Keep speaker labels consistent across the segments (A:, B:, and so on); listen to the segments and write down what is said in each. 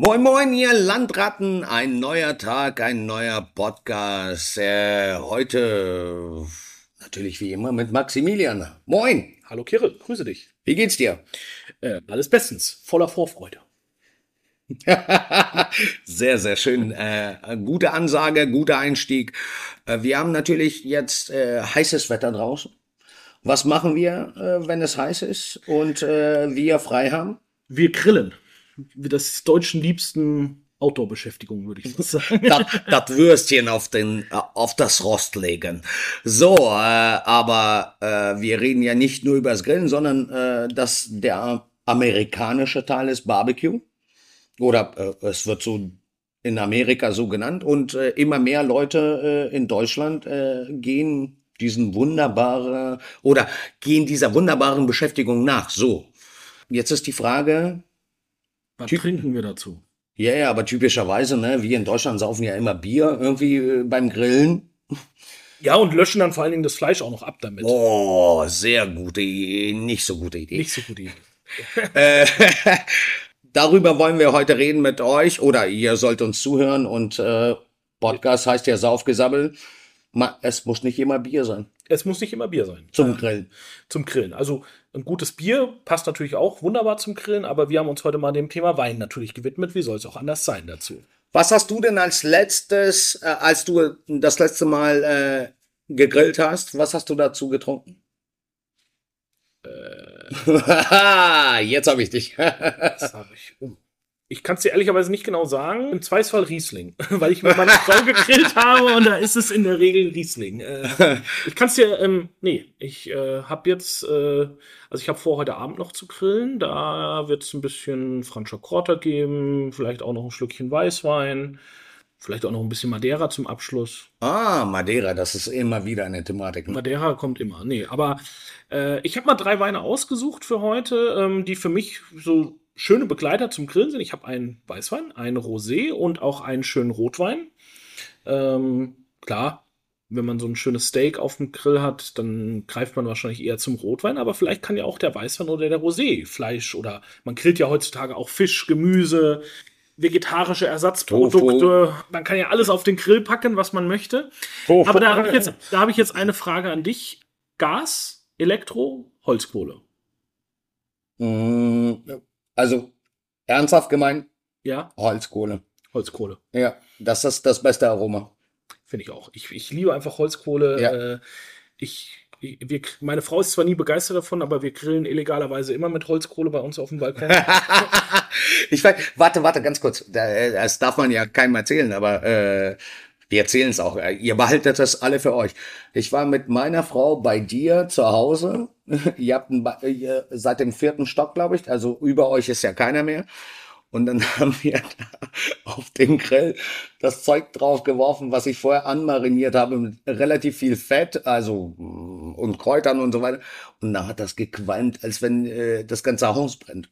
A: Moin, moin, ihr Landratten. Ein neuer Tag, ein neuer Podcast. Äh, heute natürlich wie immer mit Maximilian. Moin.
B: Hallo Kirill, grüße dich.
A: Wie geht's dir?
B: Äh, alles bestens, voller Vorfreude.
A: sehr, sehr schön. Äh, gute Ansage, guter Einstieg. Äh, wir haben natürlich jetzt äh, heißes Wetter draußen. Was machen wir, äh, wenn es heiß ist und wir frei haben?
B: Wir grillen. Das deutschen liebsten Outdoor-Beschäftigung, würde ich sagen.
A: das, Würstchen auf, den, äh, auf das Rost legen. So, äh, aber äh, wir reden ja nicht nur über das Grillen, sondern äh, dass der amerikanische Teil ist Barbecue. Oder äh, es wird so in Amerika so genannt. Und äh, immer mehr Leute in Deutschland gehen diesen wunderbaren oder gehen dieser wunderbaren Beschäftigung nach. So. Jetzt ist die Frage.
B: Was trinken wir dazu?
A: Ja, ja, aber typischerweise, ne, wir in Deutschland saufen ja immer Bier irgendwie äh, beim Grillen.
B: Ja, und löschen dann vor allen Dingen das Fleisch auch noch ab damit.
A: Oh, sehr gute Idee. Nicht so gute Idee.
B: Nicht so gute Idee.
A: Äh, darüber wollen wir heute reden mit euch oder ihr sollt uns zuhören und äh, Podcast heißt ja Saufgesabbel. Es muss nicht immer Bier sein.
B: Es muss nicht immer Bier sein.
A: Zum Grillen.
B: Zum Grillen. Also ein gutes Bier passt natürlich auch wunderbar zum Grillen, aber wir haben uns heute mal dem Thema Wein natürlich gewidmet. Wie soll es auch anders sein dazu?
A: Was hast du denn als letztes, äh, als du das letzte Mal äh, gegrillt hast, was hast du dazu getrunken? Äh, Jetzt habe ich dich.
B: das habe ich. Oh. Ich kann es dir ehrlicherweise nicht genau sagen. Im Zweifelsfall Riesling, weil ich mit meiner Frau gegrillt habe und da ist es in der Regel Riesling. Äh, ich kann es dir, ähm, nee, ich äh, habe jetzt, äh, also ich habe vor, heute Abend noch zu grillen. Da wird es ein bisschen Franscher Krotter geben, vielleicht auch noch ein Schlückchen Weißwein. Vielleicht auch noch ein bisschen Madeira zum Abschluss.
A: Ah, Madeira, das ist immer wieder eine Thematik.
B: Ne? Madeira kommt immer. Nee, aber äh, ich habe mal drei Weine ausgesucht für heute, ähm, die für mich so schöne Begleiter zum Grillen sind. Ich habe einen Weißwein, einen Rosé und auch einen schönen Rotwein. Ähm, klar, wenn man so ein schönes Steak auf dem Grill hat, dann greift man wahrscheinlich eher zum Rotwein, aber vielleicht kann ja auch der Weißwein oder der Rosé Fleisch oder man grillt ja heutzutage auch Fisch, Gemüse, vegetarische Ersatzprodukte. Tofu. Man kann ja alles auf den Grill packen, was man möchte. Tofu. Aber da habe ich, jetzt, hab ich jetzt eine Frage an dich. Gas, Elektro, Holzkohle?
A: Mm, also, ernsthaft gemeint?
B: Ja.
A: Holzkohle.
B: Holzkohle.
A: Ja, das ist das beste Aroma.
B: Finde ich auch. Ich, ich liebe einfach Holzkohle. Ja. Äh, ich wir, meine Frau ist zwar nie begeistert davon, aber wir grillen illegalerweise immer mit Holzkohle bei uns auf dem Balkon.
A: ich weiß, warte, warte, ganz kurz. Das darf man ja keinem erzählen, aber äh, wir erzählen es auch. Ihr behaltet das alle für euch. Ich war mit meiner Frau bei dir zu Hause. ihr habt ein, ihr seit dem vierten Stock, glaube ich. Also über euch ist ja keiner mehr. Und dann haben wir auf den Grill das Zeug drauf geworfen, was ich vorher anmariniert habe, mit relativ viel Fett, also mm, und Kräutern und so weiter. Und da hat das gequalmt, als wenn äh, das ganze Haus brennt.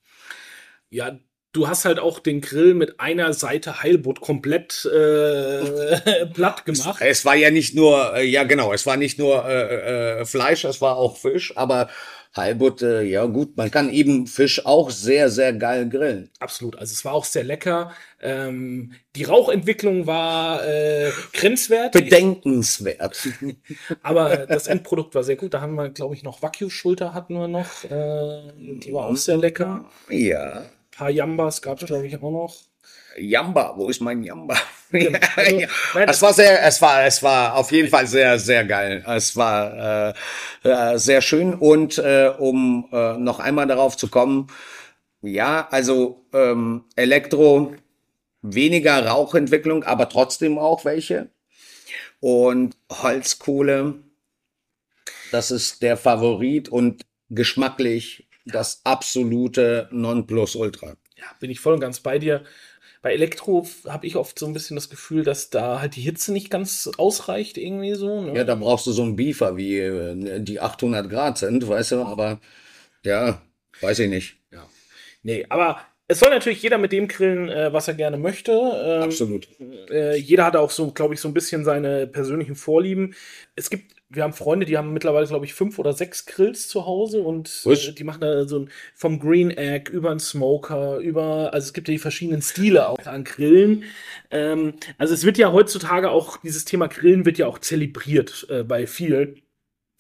B: Ja, du hast halt auch den Grill mit einer Seite Heilbutt komplett äh, platt gemacht.
A: Es, es, war ja nicht nur, äh, ja genau, es war nicht nur äh, äh, Fleisch, es war auch Fisch, aber Heilbutt, ja gut, man kann eben Fisch auch sehr, sehr geil grillen.
B: Absolut, also es war auch sehr lecker. Ähm, die Rauchentwicklung war äh, grenzwert.
A: Bedenkenswert.
B: Aber das Endprodukt war sehr gut. Da haben wir, glaube ich, noch Wagyu-Schulter hatten wir noch. Äh, die war auch sehr lecker.
A: Ja.
B: Paar Jambas gab es, glaube ich, auch noch.
A: Jamba, wo ist mein Jamba? Genau. Also, es war sehr, es war, es war auf jeden Fall sehr, sehr geil. Es war äh, äh, sehr schön und äh, um äh, noch einmal darauf zu kommen, ja, also ähm, Elektro weniger Rauchentwicklung, aber trotzdem auch welche und Holzkohle, das ist der Favorit und geschmacklich das absolute Nonplusultra.
B: Ja, bin ich voll und ganz bei dir bei Elektro habe ich oft so ein bisschen das Gefühl, dass da halt die Hitze nicht ganz ausreicht, irgendwie so. Ne?
A: Ja, da brauchst du so einen Beefer, wie äh, die 800 Grad sind, weißt du, aber ja, weiß ich nicht.
B: Ja. Nee, aber es soll natürlich jeder mit dem grillen, äh, was er gerne möchte.
A: Ähm, Absolut.
B: Äh, jeder hat auch so, glaube ich, so ein bisschen seine persönlichen Vorlieben. Es gibt wir haben Freunde, die haben mittlerweile, glaube ich, fünf oder sechs Grills zu Hause und äh, die machen da so ein, vom Green Egg über einen Smoker, über, also es gibt ja die verschiedenen Stile auch an Grillen. Ähm, also es wird ja heutzutage auch, dieses Thema Grillen wird ja auch zelebriert äh, bei vielen.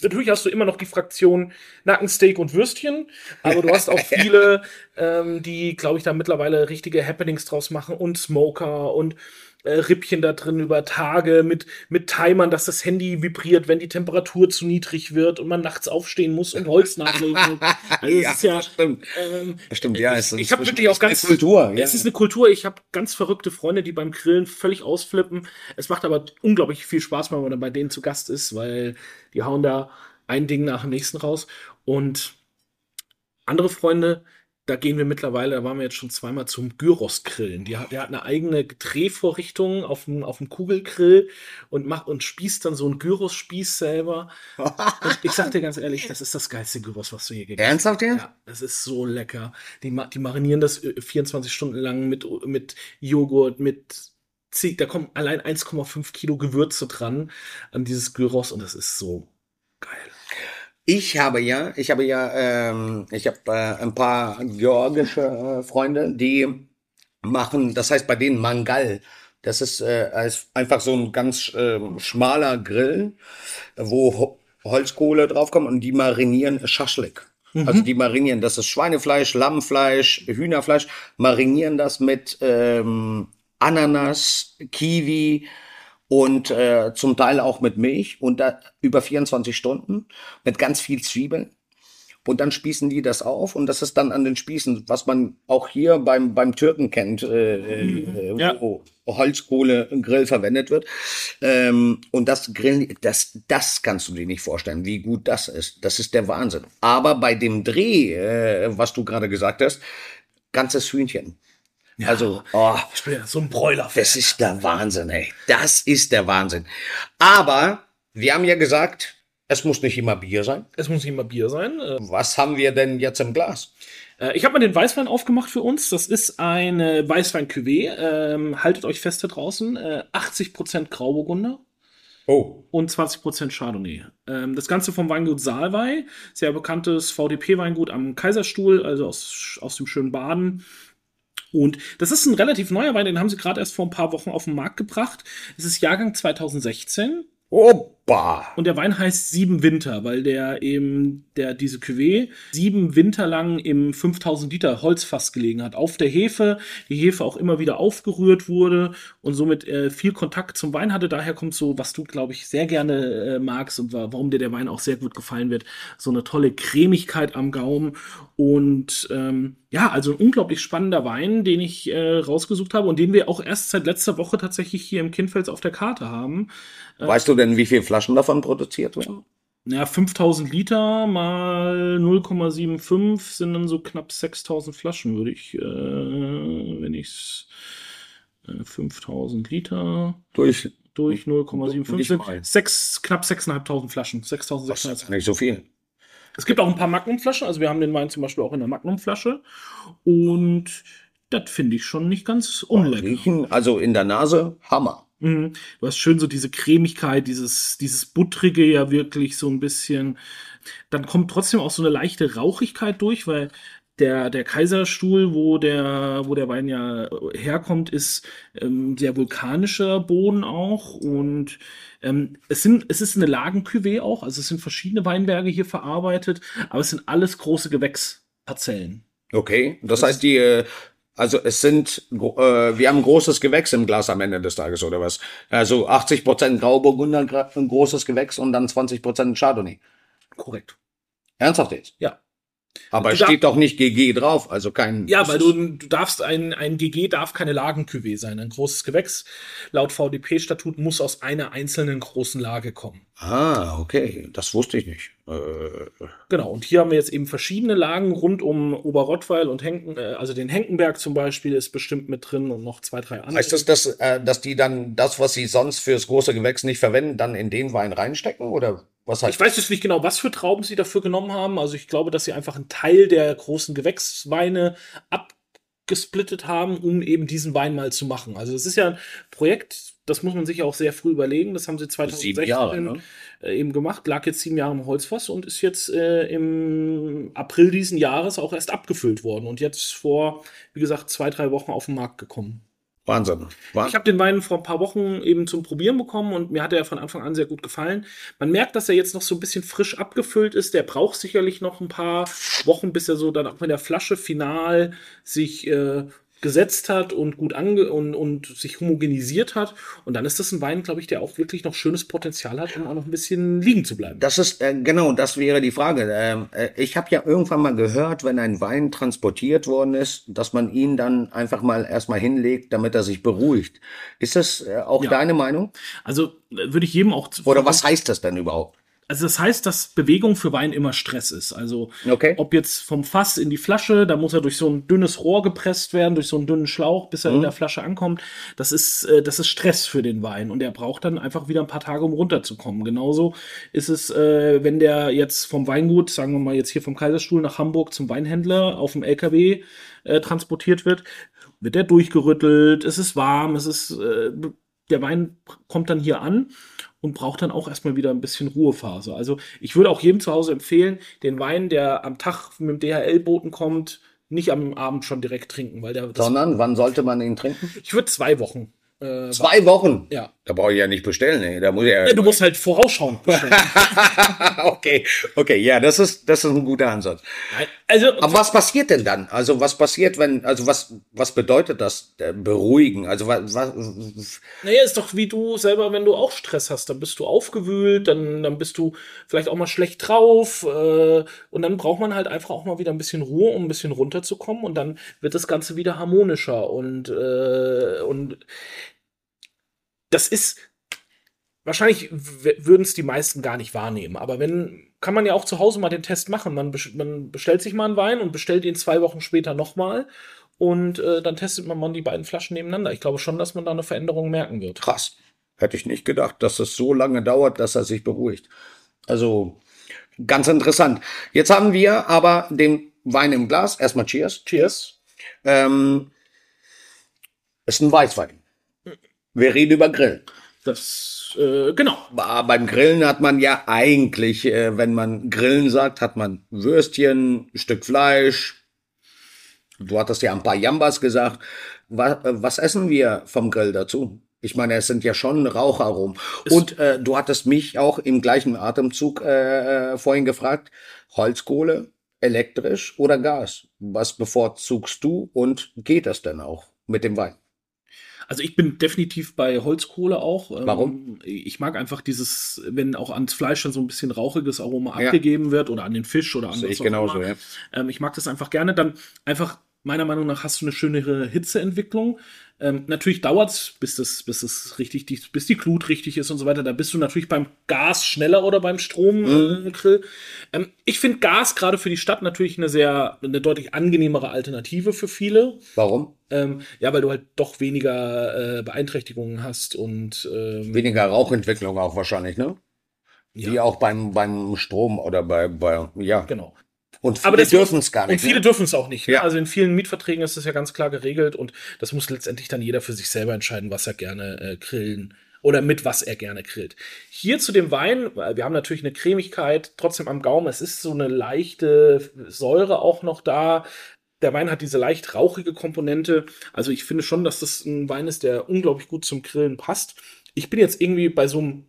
B: Natürlich hast du immer noch die Fraktion Nackensteak und Würstchen, aber du hast auch viele, ähm, die, glaube ich, da mittlerweile richtige Happenings draus machen und Smoker und äh, Rippchen da drin über Tage mit, mit Timern, dass das Handy vibriert, wenn die Temperatur zu niedrig wird und man nachts aufstehen muss und Holz nachlegen. Also es ist ja,
A: stimmt.
B: ähm,
A: Stimmt, ja. Es ist
B: ich habe wirklich auch
A: echt eine
B: ganz
A: Kultur. Ja.
B: Es ist eine Kultur. Ich habe ganz verrückte Freunde, die beim Grillen völlig ausflippen. Es macht aber unglaublich viel Spaß, wenn man dann bei denen zu Gast ist, weil die hauen da ein Ding nach dem nächsten raus. Und andere Freunde, da gehen wir mittlerweile, da waren wir jetzt schon zweimal zum Gyros-Grillen. Die hat, der hat eine eigene Drehvorrichtung auf dem, auf dem Kugelgrill und macht und spießt dann so einen Gyros-Spieß selber. Und ich sag dir ganz ehrlich, das ist das geilste Gyros, was du je gegessen hast.
A: Ernsthaft jetzt?
B: Ja, das ist so lecker. Die, die marinieren das äh, 24 Stunden lang mit, mit Joghurt, mit zig, da kommen allein 1,5 Kilo Gewürze dran an dieses Gyros und das ist so geil.
A: Ich habe ja, ich habe ja, ähm, ich habe äh, ein paar georgische äh, Freunde, die machen, das heißt bei denen Mangal. Das ist äh, einfach so ein ganz ähm, schmaler Grill, wo Ho Holzkohle draufkommt und die marinieren Schaschlik. Also die marinieren, das ist Schweinefleisch, Lammfleisch, Hühnerfleisch, marinieren das mit ähm, Ananas, Kiwi, und äh, zum Teil auch mit Milch und da über 24 Stunden mit ganz viel Zwiebeln. Und dann spießen die das auf und das ist dann an den Spießen, was man auch hier beim, beim Türken kennt, äh, äh,
B: Ja.
A: wo Holzkohle im Grill verwendet wird. Ähm, und das Grillen, das, das kannst du dir nicht vorstellen, wie gut das ist. Das ist der Wahnsinn. Aber bei dem Dreh, äh, was du gerade gesagt hast, ganzes Hühnchen. Also, oh,
B: Ich bin ja so ein Bräuler.
A: das ist der Wahnsinn, ey. Das ist der Wahnsinn. Aber wir haben ja gesagt, es muss nicht immer Bier sein.
B: Es muss nicht immer Bier sein. Äh,
A: Was haben wir denn jetzt im Glas?
B: Äh, Ich habe mal den Weißwein aufgemacht für uns. Das ist eine Weißwein-Cuvée. Ähm, haltet euch fest da draußen. Äh, 80% Grauburgunder
A: Oh.
B: und 20% Chardonnay. Ähm, das Ganze vom Weingut Saalwei. Sehr bekanntes VDP-Weingut am Kaiserstuhl, also aus, aus dem schönen Baden. Und das ist ein relativ neuer Wein, den haben sie gerade erst vor ein paar Wochen auf den Markt gebracht. Es ist Jahrgang 2016
A: Opa.
B: und der Wein heißt Sieben Winter, weil der eben, der, diese Cuvée sieben Winter lang im 5000 Liter Holzfass gelegen hat. Auf der Hefe, die Hefe auch immer wieder aufgerührt wurde und somit äh, viel Kontakt zum Wein hatte. Daher kommt so, was du, glaube ich, sehr gerne äh, magst und wa- warum dir der Wein auch sehr gut gefallen wird, so eine tolle Cremigkeit am Gaumen. Und ähm, ja, also ein unglaublich spannender Wein, den ich äh, rausgesucht habe und den wir auch erst seit letzter Woche tatsächlich hier im Kindfels auf der Karte haben.
A: Weißt du denn, wie viele Flaschen davon produziert werden?
B: Ja, 5000 Liter mal 0,75 sind dann so knapp 6000 Flaschen, würde ich, äh, wenn ich äh, 5000 Liter
A: Durch.
B: durch 0,75
A: Nicht
B: sind sechs, knapp 6.500 Flaschen.
A: Das ist
B: 6600.
A: nicht so viel.
B: Es gibt auch ein paar Magnumflaschen, also wir haben den Wein zum Beispiel auch in der Magnumflasche und das finde ich schon nicht ganz unlecker.
A: Riechen, also in der Nase, Hammer.
B: Mhm. Du hast schön so diese Cremigkeit, dieses, dieses Buttrige ja wirklich so ein bisschen. Dann kommt trotzdem auch so eine leichte Rauchigkeit durch, weil der, der Kaiserstuhl, wo der, wo der Wein ja herkommt, ist ähm, sehr vulkanischer Boden auch. Und ähm, es, sind, es ist eine Lagencuvée auch, also es sind verschiedene Weinberge hier verarbeitet, aber es sind alles große Gewächsparzellen.
A: Okay. Das heißt, die, äh, also es sind, äh, wir haben großes Gewächs im Glas am Ende des Tages, oder was? Also 80 Prozent Grauburgunder, gra- ein großes Gewächs und dann 20 Prozent Chardonnay.
B: Korrekt.
A: Ernsthaft jetzt?
B: Ja.
A: Aber es steht doch nicht GG drauf, also kein.
B: Ja, weil du, du darfst ein, ein GG darf keine Lagencuvée sein. Ein großes Gewächs laut VDP-Statut muss aus einer einzelnen großen Lage kommen.
A: Ah, okay. Das wusste ich nicht. Äh,
B: Genau, und hier haben wir jetzt eben verschiedene Lagen rund um Oberrottweil und Henken, äh, also den Henkenberg zum Beispiel ist bestimmt mit drin und noch zwei, drei andere.
A: heißt das, dass, äh, dass die dann das, was sie sonst fürs große Gewächs nicht verwenden, dann in den Wein reinstecken? Oder was heißt
B: Ich weiß jetzt nicht genau, was für Trauben sie dafür genommen haben. Also ich glaube, dass sie einfach einen Teil der großen Gewächsweine gesplittet haben, um eben diesen Wein mal zu machen. Also es ist ja ein Projekt, das muss man sich auch sehr früh überlegen. Das haben sie 2016
A: Jahre, ne?
B: äh, eben gemacht, lag jetzt sieben Jahre im Holzfass und ist jetzt äh, im April diesen Jahres auch erst abgefüllt worden und jetzt vor, wie gesagt, zwei, drei Wochen auf den Markt gekommen.
A: Wahnsinn. Wah
B: Ich habe den Wein vor ein paar Wochen eben zum Probieren bekommen und mir hat er von Anfang an sehr gut gefallen. Man merkt, dass er jetzt noch so ein bisschen frisch abgefüllt ist. Der braucht sicherlich noch ein paar Wochen, bis er so dann auch in der Flasche final sich äh, gesetzt hat und gut ange und, und sich homogenisiert hat. Und dann ist das ein Wein, glaube ich, der auch wirklich noch schönes Potenzial hat, um auch noch ein bisschen liegen zu bleiben.
A: Das ist, äh, genau, das wäre die Frage. Ähm, äh, ich habe ja irgendwann mal gehört, wenn ein Wein transportiert worden ist, dass man ihn dann einfach mal erstmal hinlegt, damit er sich beruhigt. Ist das äh, auch
B: Ja.
A: deine Meinung?
B: Also äh, würde ich jedem auch
A: Oder was heißt das denn überhaupt?
B: Also das heißt, dass Bewegung für Wein immer Stress ist. Also
A: Okay.
B: ob jetzt vom Fass in die Flasche, da muss er durch so ein dünnes Rohr gepresst werden, durch so einen dünnen Schlauch, bis er
A: Mhm.
B: in der Flasche ankommt. Das ist, äh, das ist Stress für den Wein und er braucht dann einfach wieder ein paar Tage, um runterzukommen. Genauso ist es, äh, wenn der jetzt vom Weingut, sagen wir mal jetzt hier vom Kaiserstuhl nach Hamburg zum Weinhändler auf dem LKW äh, transportiert wird, wird er durchgerüttelt, es ist warm, es ist, äh, der Wein kommt dann hier an und braucht dann auch erstmal wieder ein bisschen Ruhephase. Also ich würde auch jedem zu Hause empfehlen, den Wein, der am Tag mit dem DHL-Boten kommt, nicht am Abend schon direkt trinken, weil der,
A: Sondern, wann sollte man ihn trinken?
B: ich würde zwei Wochen. Äh,
A: Zwei Wochen.
B: ja.
A: Da brauche ich ja nicht bestellen, ey. Da muss ich ja.
B: Ja, Du musst halt vorausschauen.
A: okay, okay, ja, das ist, das ist ein guter Ansatz.
B: Also,
A: Aber was passiert denn dann? Also was passiert, wenn, also was, was bedeutet das äh, beruhigen? Also was, was
B: naja, ist doch wie du selber, wenn du auch Stress hast, dann bist du aufgewühlt, dann, dann bist du vielleicht auch mal schlecht drauf äh, und dann braucht man halt einfach auch mal wieder ein bisschen Ruhe, um ein bisschen runterzukommen und dann wird das Ganze wieder harmonischer und, äh, und das ist wahrscheinlich würden es die meisten gar nicht wahrnehmen, aber wenn kann man ja auch zu Hause mal den Test machen. Man, man bestellt sich mal einen Wein und bestellt ihn zwei Wochen später nochmal und äh, dann testet man mal die beiden Flaschen nebeneinander. Ich glaube schon, dass man da eine Veränderung merken wird.
A: krass. Hätte ich nicht gedacht, dass es so lange dauert, dass er sich beruhigt. Also ganz interessant. Jetzt haben wir aber den Wein im Glas. Erstmal Cheers.
B: Cheers.
A: Ähm, ist ein Weißwein. Wir reden über Grillen.
B: Das, äh, genau.
A: Aber beim Grillen hat man ja eigentlich, äh, wenn man Grillen sagt, hat man Würstchen, Stück Fleisch. Du hattest ja ein paar Jambas gesagt. Was, was essen wir vom Grill dazu? Ich meine, es sind ja schon Raucharomen. Und äh, du hattest mich auch im gleichen Atemzug äh, äh, vorhin gefragt, Holzkohle, elektrisch oder Gas? Was bevorzugst du und geht das denn auch mit dem Wein?
B: Also ich bin definitiv bei Holzkohle auch. Ähm,
A: Warum?
B: Ich mag einfach dieses, wenn auch ans Fleisch dann so ein bisschen rauchiges Aroma
A: Ja.
B: abgegeben wird oder an den Fisch oder an was
A: ich genauso, ja.
B: Ähm, ich mag das einfach gerne. Dann einfach, meiner Meinung nach, hast du eine schönere Hitzeentwicklung. Ähm, natürlich dauert's, bis das, bis das richtig, die, bis die Glut richtig ist und so weiter. Da bist du natürlich beim Gas schneller oder beim Stromgrill. Äh, Grill. ähm, ich finde Gas gerade für die Stadt natürlich eine sehr, eine deutlich angenehmere Alternative für viele.
A: Warum?
B: Ähm, ja, weil du halt doch weniger äh, Beeinträchtigungen hast und ähm,
A: Weniger Rauchentwicklung auch wahrscheinlich, ne?
B: Ja.
A: Wie auch beim, beim Strom oder bei, bei ja.
B: genau.
A: Und
B: Aber
A: viele
B: das-
A: dürfen es gar nicht.
B: Und viele
A: ne?
B: dürfen es auch nicht. Ne?
A: Ja.
B: Also in vielen Mietverträgen ist das ja ganz klar geregelt und das muss letztendlich dann jeder für sich selber entscheiden, was er gerne äh, grillen oder mit was er gerne grillt. Hier zu dem Wein, wir haben natürlich eine Cremigkeit trotzdem am Gaumen. Es ist so eine leichte Säure auch noch da. Der Wein hat diese leicht rauchige Komponente. Also ich finde schon, dass das ein Wein ist, der unglaublich gut zum Grillen passt. Ich bin jetzt irgendwie bei so einem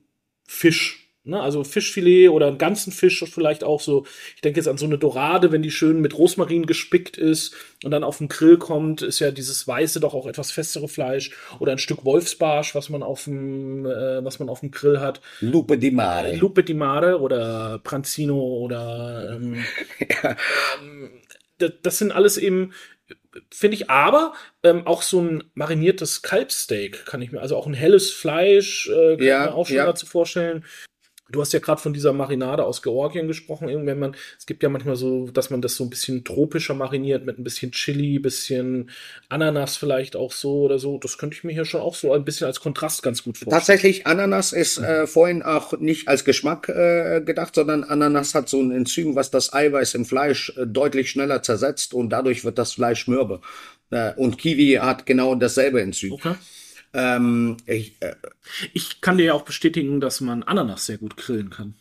B: Fisch. Ne, also Fischfilet oder einen ganzen Fisch vielleicht auch so. Ich denke jetzt an so eine Dorade, wenn die schön mit Rosmarin gespickt ist und dann auf den Grill kommt, ist ja dieses weiße doch auch etwas festere Fleisch oder ein Stück Wolfsbarsch, was man auf dem, äh, was man auf dem Grill hat.
A: Lupe di Mare.
B: Lupe di Mare oder Pranzino oder ähm, ähm, das, das sind alles eben finde ich aber ähm, auch so ein mariniertes Kalbsteak kann ich mir also auch ein helles Fleisch äh, kann
A: Ja,
B: ich mir auch schon
A: ja.
B: dazu vorstellen Du hast ja gerade von dieser Marinade aus Georgien gesprochen. Irgendwann man, es gibt ja manchmal so, dass man das so ein bisschen tropischer mariniert mit ein bisschen Chili, bisschen Ananas vielleicht auch so oder so. Das könnte ich mir hier schon auch so ein bisschen als Kontrast ganz gut vorstellen.
A: Tatsächlich, Ananas ist äh, vorhin auch nicht als Geschmack äh, gedacht, sondern Ananas hat so ein Enzym, was das Eiweiß im Fleisch äh, deutlich schneller zersetzt und dadurch wird das Fleisch mürbe. Äh, und Kiwi hat genau dasselbe Enzym.
B: Okay.
A: Ähm, ich, äh,
B: Ich kann dir ja auch bestätigen, dass man Ananas sehr gut grillen kann.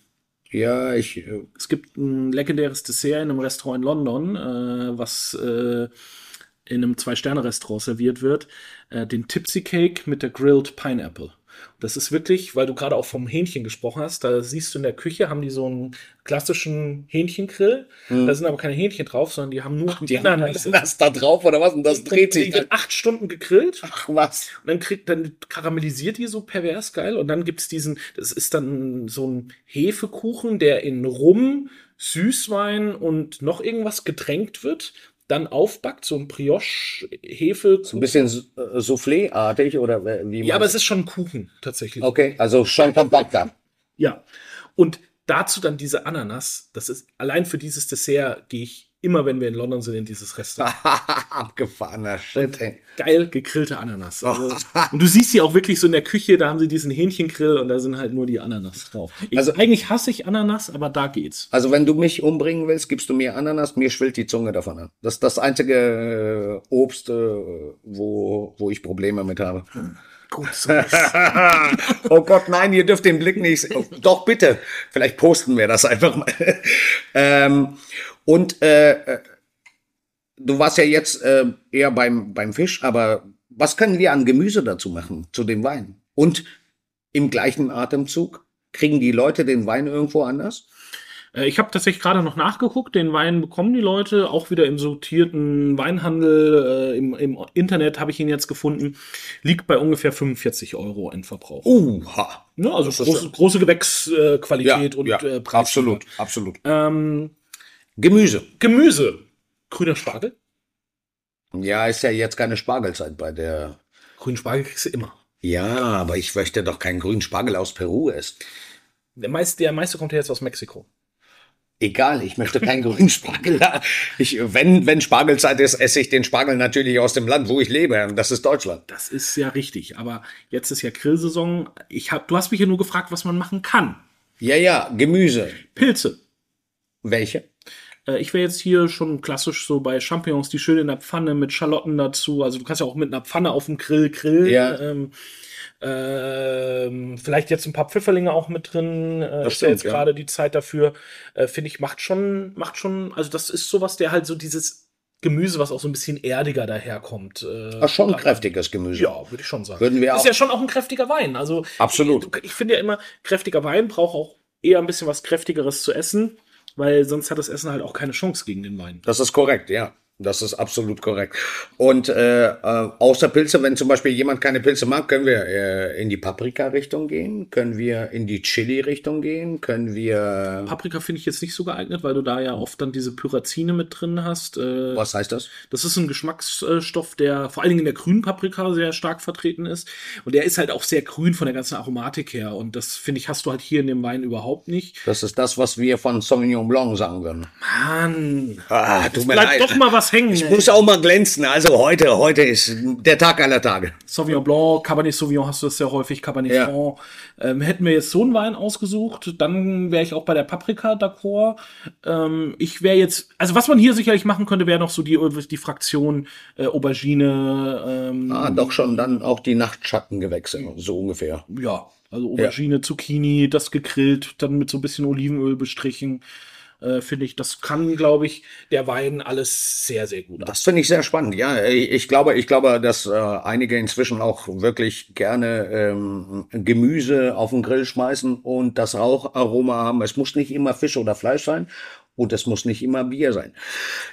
A: ja, ich, äh,
B: Es gibt ein legendäres Dessert in einem Restaurant in London, äh, was äh, in einem Zwei-Sterne-Restaurant serviert wird, äh, den Tipsy Cake mit der Grilled Pineapple. Das ist wirklich, weil du gerade auch vom Hähnchen gesprochen hast, da siehst du in der Küche, haben die so einen klassischen Hähnchengrill. Da sind aber keine Hähnchen drauf, sondern die haben nur
A: die haben das da drauf oder was? Und das dreht sich
B: Die wird acht Stunden gegrillt
A: Ach was.
B: und dann kriegt, dann karamellisiert die so pervers geil und dann gibt's diesen, das ist dann so ein Hefekuchen, der in Rum, Süßwein und noch irgendwas getränkt wird, dann aufbackt, so ein Brioche-Hefe.
A: So ein bisschen äh, Soufflé-artig oder wie
B: Ja, aber es ist schon ein Kuchen, tatsächlich.
A: Okay, also schon kompakter.
B: Ja. Und dazu dann diese Ananas, das ist, allein für dieses Dessert gehe ich immer, wenn wir in London sind, in dieses Restaurant.
A: Abgefahrener Shit, ey.
B: Geil gegrillte Ananas. Also, und du siehst sie auch wirklich so in der Küche, da haben sie diesen Hähnchengrill und da sind halt nur die Ananas drauf. Ich,
A: Also-
B: eigentlich hasse ich Ananas, aber da geht's.
A: Also wenn du mich umbringen willst, gibst du mir Ananas, mir schwillt die Zunge davon an. Das ist das einzige äh, Obst, äh, wo, wo ich Probleme mit habe.
B: Gut, so
A: oh Gott, nein, ihr dürft den Blick nicht. Oh, doch, bitte. Vielleicht posten wir das einfach mal. ähm, und äh, äh, du warst ja jetzt äh, eher beim, beim Fisch, aber was können wir an Gemüse dazu machen, zu dem Wein? Und im gleichen Atemzug kriegen die Leute den Wein irgendwo anders?
B: Äh, Ich habe tatsächlich gerade noch nachgeguckt. Den Wein bekommen die Leute auch wieder im sortierten Weinhandel. Äh, im, Im Internet habe ich ihn jetzt gefunden. Liegt bei ungefähr 45 Euro Endverbrauch.
A: Uha.
B: Ne, also
A: das ist
B: große, große Gewächsqualität und äh, Preis.
A: absolut, absolut.
B: Ähm,
A: Gemüse.
B: Gemüse. Grüner Spargel.
A: Ja, ist ja jetzt keine Spargelzeit bei der.
B: Grünen Spargel kriegst du immer.
A: Ja, aber ich möchte doch keinen grünen Spargel aus Peru essen.
B: Der meiste, der meiste kommt ja jetzt aus Mexiko.
A: Egal, ich möchte keinen grünen Spargel. Ich, wenn, wenn Spargelzeit ist, esse ich den Spargel natürlich aus dem Land, wo ich lebe. Und das ist Deutschland.
B: Das ist ja richtig. Aber jetzt ist ja Grillsaison. Ich hab, du hast mich ja nur gefragt, was man machen kann.
A: Ja, ja, Gemüse.
B: Pilze.
A: Welche?
B: Äh, Ich wäre jetzt hier schon klassisch so bei Champignons, die schön in der Pfanne mit Schalotten dazu. Also du kannst ja auch mit einer Pfanne auf dem Grill grillen.
A: Ja.
B: Ähm, ähm, vielleicht jetzt ein paar Pfifferlinge auch mit drin. Äh,
A: Das
B: ist ja jetzt gerade die Zeit dafür. Äh, Finde ich, macht schon, macht schon, also das ist sowas, der halt so dieses Gemüse, was auch so ein bisschen erdiger daherkommt. Äh,
A: Ach, schon
B: da-
A: kräftiges Gemüse.
B: Ja, würde ich schon sagen.
A: Würden wir
B: ist
A: auch-
B: ja schon auch ein kräftiger Wein. Also
A: Absolut.
B: ich, ich finde ja immer, kräftiger Wein braucht auch eher ein bisschen was kräftigeres zu essen, weil sonst hat das Essen halt auch keine Chance gegen den Wein.
A: Das ist korrekt, ja. Das ist absolut korrekt. Und äh, äh, außer Pilze, wenn zum Beispiel jemand keine Pilze mag, können wir äh, in die Paprika-Richtung gehen, können wir in die Chili-Richtung gehen, können wir.
B: Paprika finde ich jetzt nicht so geeignet, weil du da ja oft dann diese Pyrazine mit drin hast. Äh,
A: Was heißt das?
B: Das ist ein Geschmacksstoff, der vor allen Dingen in der grünen Paprika sehr stark vertreten ist. Und der ist halt auch sehr grün von der ganzen Aromatik her. Und das finde ich, hast du halt hier in dem Wein überhaupt nicht.
A: Das ist das, was wir von Sauvignon Blanc sagen würden.
B: Mann,
A: Ah, tut mir leid.
B: doch mal was hängen.
A: Ich muss auch mal glänzen. Also heute, heute ist der Tag aller Tage.
B: Sauvignon Blanc, Cabernet Sauvignon hast du das sehr häufig, Cabernet
A: Ja.
B: Franc. Ähm, hätten wir jetzt so einen Wein ausgesucht, dann wäre ich auch bei der Paprika d'accord. Ähm, ich wäre jetzt, also was man hier sicherlich machen könnte, wäre noch so die, die Fraktion äh, Aubergine. Ähm,
A: Ah, doch schon dann auch die Nachtschattengewächse, so ungefähr.
B: Ja, also Aubergine, Zucchini, das gegrillt, dann mit so ein bisschen Olivenöl bestrichen. Äh, Finde ich, das kann, glaube ich, der Wein alles sehr, sehr gut.
A: Das finde ich sehr spannend. Ja, ich ich glaube, ich glaube, dass äh, einige inzwischen auch wirklich gerne ähm, Gemüse auf den Grill schmeißen und das Raucharoma haben. Es muss nicht immer Fisch oder Fleisch sein und es muss nicht immer Bier sein.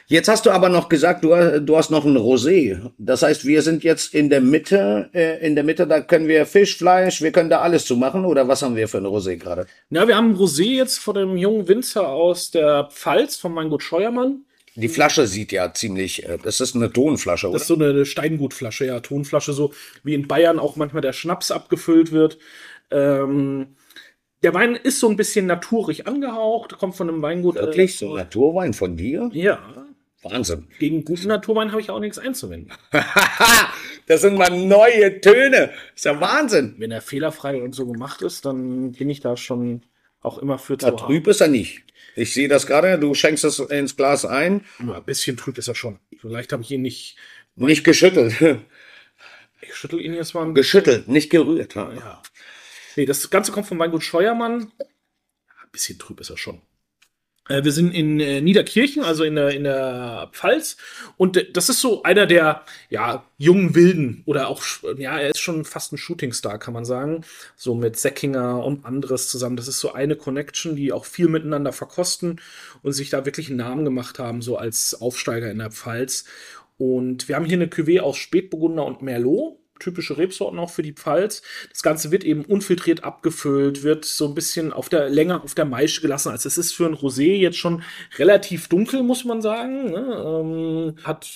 A: Jetzt hast du aber noch gesagt, du, du hast noch ein Rosé. Das heißt, wir sind jetzt in der Mitte. Äh, in der Mitte, da können wir Fisch, Fleisch, wir können da alles zu machen. Oder was haben wir für ein Rosé gerade?
B: Ja, wir haben ein Rosé jetzt von dem jungen Winzer aus der Pfalz, von Weingut Scheuermann.
A: Die Flasche sieht ja ziemlich. Äh, das ist eine Tonflasche, oder?
B: Das ist so eine Steingutflasche, ja, Tonflasche, so wie in Bayern auch manchmal der Schnaps abgefüllt wird. Ähm, der Wein ist so ein bisschen naturig angehaucht, kommt von einem Weingut. äh,
A: Wirklich so Naturwein von dir?
B: Ja,
A: Wahnsinn.
B: gegen guten Naturwein habe ich auch nichts einzuwenden.
A: das sind mal neue Töne. Ist ja Wahnsinn.
B: Wenn er fehlerfrei und so gemacht ist, dann bin ich da schon auch immer für zu haben.
A: trüb ist er nicht. Ich sehe das gerade. Du schenkst es ins Glas ein.
B: Ja, ein bisschen trüb ist er schon. Vielleicht habe ich ihn nicht
A: Nicht geschüttelt.
B: Ich schüttel ihn jetzt mal
A: Geschüttelt, nicht gerührt. Ja.
B: Ja. Nee, das Ganze kommt von Weingut Scheuermann. Ein bisschen trüb ist er schon. Äh, Wir sind in äh, Niederkirchen, also in der, in der Pfalz. Und äh, das ist so einer der ja, jungen Wilden oder auch, ja, er ist schon fast ein Shootingstar, kann man sagen. So mit Säckinger und anderes zusammen. Das ist so eine Connection, die auch viel miteinander verkosten und sich da wirklich einen Namen gemacht haben, so als Aufsteiger in der Pfalz. Und wir haben hier eine Cuvée aus Spätburgunder und Merlot. Typische Rebsorten auch für die Pfalz. Das Ganze wird eben unfiltriert abgefüllt, wird so ein bisschen auf der länger auf der Maische gelassen. Also es ist für ein Rosé jetzt schon relativ dunkel, muss man sagen. Ne? Ähm, hat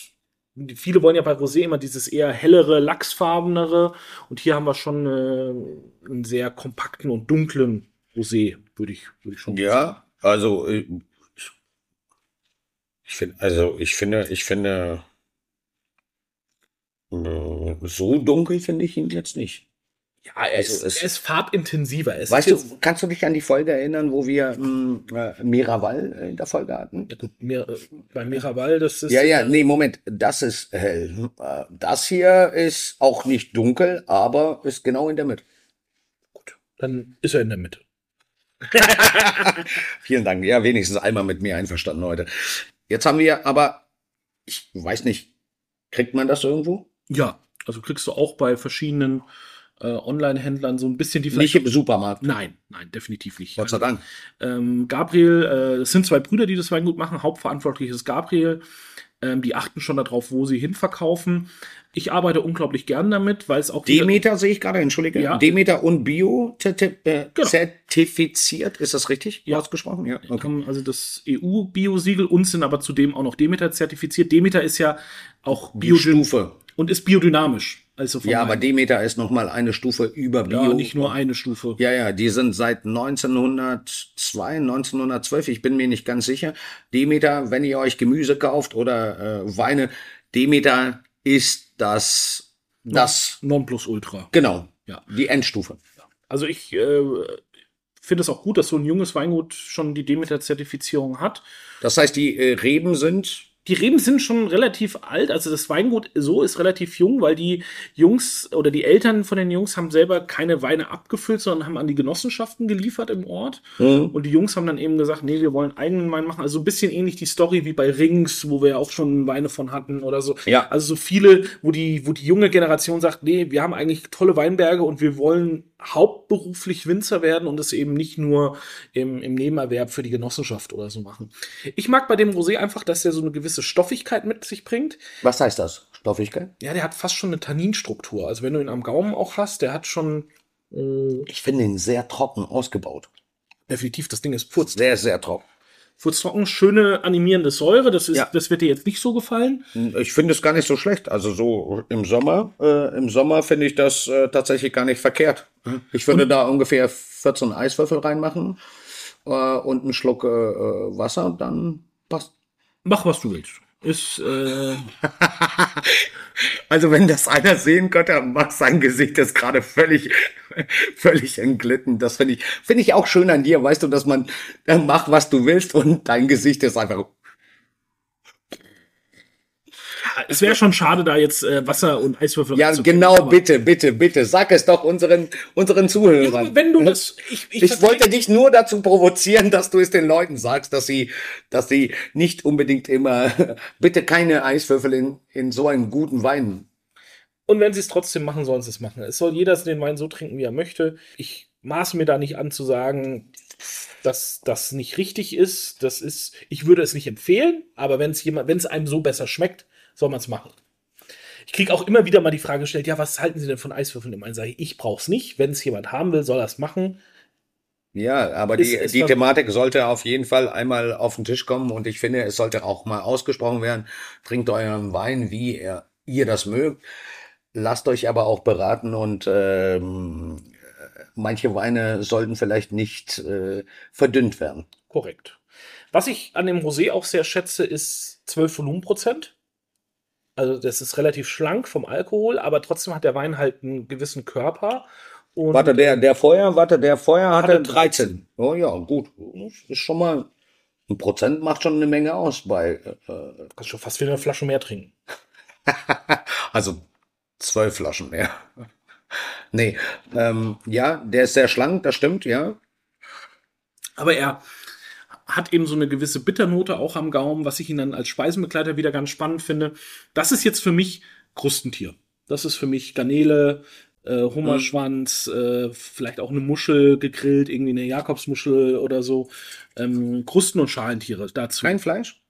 B: viele wollen ja bei Rosé immer dieses eher hellere, lachsfarbenere. Und hier haben wir schon äh, einen sehr kompakten und dunklen Rosé, würde ich, würde ich schon
A: Ja, also äh, ich, ich finde, also ich finde, ich finde, so dunkel finde ich ihn jetzt nicht.
B: Ja, er ist,
A: Also es-
B: er ist farbintensiver. Er ist
A: Weißt
B: jetzt-
A: du, kannst du dich an die Folge erinnern, wo wir mh, äh, Miraval in der Folge hatten?
B: Mir, äh, bei Miraval, das ist.
A: Ja, ja, nee, Moment, das ist hell. Äh, Das hier ist auch nicht dunkel, aber ist genau in der Mitte.
B: Gut, dann ist er in der Mitte.
A: Vielen Dank. Ja, wenigstens einmal mit mir einverstanden heute. Jetzt haben wir aber, ich weiß nicht, kriegt man das irgendwo?
B: Ja, also kriegst du auch bei verschiedenen äh, Online-Händlern so ein bisschen die
A: Nicht im Supermarkt.
B: Nein, nein, definitiv nicht.
A: Gott sei Dank.
B: Ähm, Gabriel, äh, es sind zwei Brüder, die das Weingut machen. Hauptverantwortlich ist Gabriel. Ähm, die achten schon darauf, wo sie hinverkaufen. Ich arbeite unglaublich gern damit, weil es auch
A: Demeter sehe ich gerade, entschuldige.
B: Ja.
A: Demeter und Bio äh,
B: Genau.
A: zertifiziert, ist das richtig
B: Ja.
A: ausgesprochen? Ja. Okay.
B: also das EU-Bio-Siegel und sind aber zudem auch noch Demeter zertifiziert. Demeter ist ja auch
A: Die
B: bio
A: Stufe.
B: Und ist biodynamisch. Also
A: Ja, aber Demeter ist noch mal eine Stufe über Bio.
B: ja, nicht nur eine Stufe.
A: Ja, ja, die sind seit 1902, 1912, ich bin mir nicht ganz sicher. Demeter, wenn ihr euch Gemüse kauft oder äh, Weine, Demeter ist das, das,
B: Nonplusultra.
A: genau,
B: Ja.
A: die Endstufe.
B: Also ich äh, finde es auch gut, dass so ein junges Weingut schon die Demeter-Zertifizierung hat.
A: Das heißt, die äh, Reben sind,
B: Die Reben sind schon relativ alt, also das Weingut so ist relativ jung, weil die Jungs oder die Eltern von den Jungs haben selber keine Weine abgefüllt, sondern haben an die Genossenschaften geliefert im Ort. Und die Jungs haben dann eben gesagt, nee, wir wollen eigenen Wein machen. Also ein bisschen ähnlich die Story wie bei Rings, wo wir ja auch schon Weine von hatten oder so.
A: Ja.
B: Also so viele, wo die, wo die junge Generation sagt, nee, wir haben eigentlich tolle Weinberge und wir wollen hauptberuflich Winzer werden und es eben nicht nur im, im Nebenerwerb für die Genossenschaft oder so machen. Ich mag bei dem Rosé einfach, dass er so eine gewisse Stoffigkeit mit sich bringt.
A: was heißt das? Stoffigkeit?
B: Ja, der hat fast schon eine Tanninstruktur. Also wenn du ihn am Gaumen auch hast, der hat schon äh,
A: Ich finde ihn sehr trocken ausgebaut.
B: definitiv, das Ding ist purz,
A: Sehr, sehr trocken.
B: furztrocken, schöne animierende Säure. Das, ist,
A: Ja.
B: das wird dir jetzt nicht so gefallen.
A: Ich finde es gar nicht so schlecht. Also so im Sommer, äh, im Sommer finde ich das äh, tatsächlich gar nicht verkehrt. Ich würde da ungefähr 14 Eiswürfel reinmachen äh, und einen Schluck äh, äh, Wasser, dann passt.
B: Mach, was du willst. Ist, äh,
A: Also wenn das einer sehen könnte, Max sein Gesicht ist gerade völlig, völlig entglitten. Das finde ich, finde ich auch schön an dir, weißt du, dass man äh, macht, was du willst und dein Gesicht ist einfach.
B: Es wäre schon schade, da jetzt äh, Wasser und Eiswürfel
A: Ja, genau,
B: aber-
A: bitte, bitte, bitte, sag es doch unseren, unseren
B: Ja,
A: Zuhörern.
B: aber wenn du das, ich, ich,
A: Ich wollte dich nur dazu provozieren, dass du es den Leuten sagst, dass sie, dass sie nicht unbedingt immer, bitte keine Eiswürfel in, in so einen guten Wein.
B: Und wenn sie es trotzdem machen, sollen sie es machen. Es soll jeder den Wein so trinken, wie er möchte. Ich maße mir da nicht an zu sagen, dass das nicht richtig ist. Das ist, ich würde es nicht empfehlen, aber wenn es jemand, wenn es einem so besser schmeckt, soll man es machen. Ich kriege auch immer wieder mal die Frage gestellt, ja, was halten Sie denn von Eiswürfeln im Wein? Sage ich, brauche es nicht. Wenn es jemand haben will, soll er es machen.
A: Ja, aber die,
B: ist
A: die Thematik sollte auf jeden Fall einmal auf den Tisch kommen und ich finde, es sollte auch mal ausgesprochen werden. Trinkt euren Wein, wie ihr, ihr das mögt. Lasst euch aber auch beraten und ähm, manche Weine sollten vielleicht nicht äh, verdünnt werden.
B: Korrekt. Was ich an dem Rosé auch sehr schätze, ist 12 Volumenprozent. Also das ist relativ schlank vom Alkohol, aber trotzdem hat der Wein halt einen gewissen Körper. Und
A: Warte, der, der Feuer, warte, der Feuer hatte
B: Hatte
A: 13. Oh ja, gut. Das ist schon mal, ein Prozent macht schon eine Menge aus bei, äh,
B: kannst schon fast wieder eine Flasche mehr trinken.
A: Also zwölf Flaschen mehr. nee, ähm, ja, der ist sehr schlank, das stimmt, ja.
B: Aber er hat eben so eine gewisse Bitternote auch am Gaumen, was ich ihn dann als Speisenbegleiter wieder ganz spannend finde. Das ist jetzt für mich Krustentier. Das ist für mich Garnele, äh, Hummerschwanz, äh, vielleicht auch eine Muschel gegrillt, irgendwie eine Jakobsmuschel oder so. Ähm, Krusten- und Schalentiere dazu.
A: Kein Fleisch?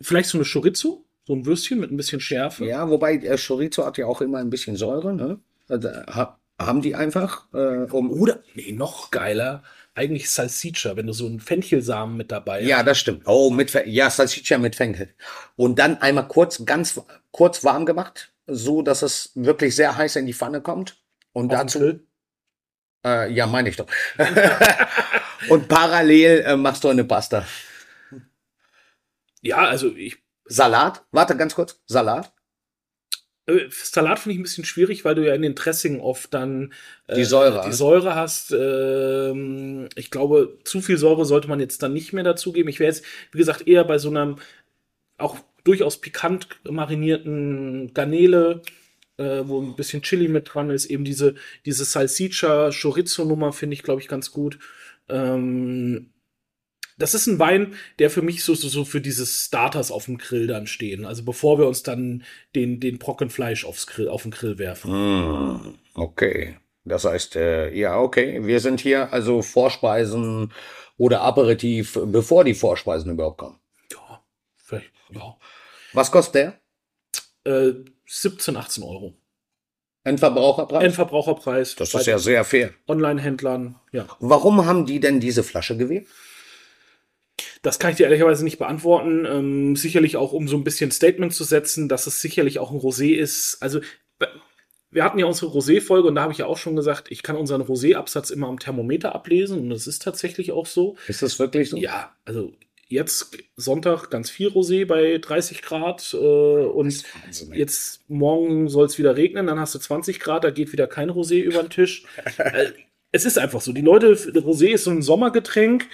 B: Vielleicht so eine Chorizo, so ein Würstchen mit ein bisschen Schärfe.
A: Ja, wobei äh, Chorizo hat ja auch immer ein bisschen Säure, ne? Also, ha, haben die einfach, äh, um.
B: Oder, nee, noch geiler, eigentlich Salsiccia, wenn du so einen Fenchelsamen mit dabei
A: Ja, das stimmt. Oh, mit, ja, Salsiccia mit Fenchel. Und dann einmal kurz, ganz kurz warm gemacht, so dass es wirklich sehr heiß in die Pfanne kommt. Und
B: Auf
A: dazu, äh, ja, meine ich doch. Und parallel äh, machst du eine Pasta.
B: Ja, also ich
A: Salat? Warte, ganz kurz. Salat?
B: Äh, Salat finde ich ein bisschen schwierig, weil du ja in den Dressing oft dann äh,
A: Die Säure
B: die
A: hast.
B: Säure hast. Ähm, ich glaube, zu viel Säure sollte man jetzt dann nicht mehr dazugeben. Ich wäre jetzt, wie gesagt, eher bei so einem auch durchaus pikant marinierten Garnele, äh, wo ein bisschen Chili mit dran ist. Eben diese, diese Salsiccia Chorizo-Nummer finde ich, glaube ich, ganz gut. Ähm, das ist ein Wein, der für mich so, so, so für dieses Starters auf dem Grill dann stehen. Also bevor wir uns dann den, den Brocken Fleisch aufs Grill, auf den Grill werfen.
A: Hm, okay. Das heißt, äh, ja, okay. Wir sind hier also Vorspeisen oder Aperitif, bevor die Vorspeisen überhaupt kommen.
B: Ja, vielleicht, ja.
A: Was kostet der?
B: Äh, 17, 18 Euro.
A: Endverbraucherpreis?
B: Endverbraucherpreis.
A: das ist ja sehr fair.
B: Online-Händlern. Ja.
A: Warum haben die denn diese Flasche gewählt?
B: Das kann ich dir ehrlicherweise nicht beantworten. Ähm, sicherlich auch, um so ein bisschen Statement zu setzen, dass es sicherlich auch ein Rosé ist. Also, wir hatten ja unsere Rosé-Folge und da habe ich ja auch schon gesagt, ich kann unseren Rosé-Absatz immer am Thermometer ablesen und das ist tatsächlich auch so.
A: Ist das wirklich so?
B: Ja, also jetzt Sonntag ganz viel Rosé bei 30 Grad äh, und jetzt morgen soll es wieder regnen, dann hast du 20 Grad, da geht wieder kein Rosé über den Tisch. äh, es ist einfach so. Die Leute, Rosé ist so ein Sommergetränk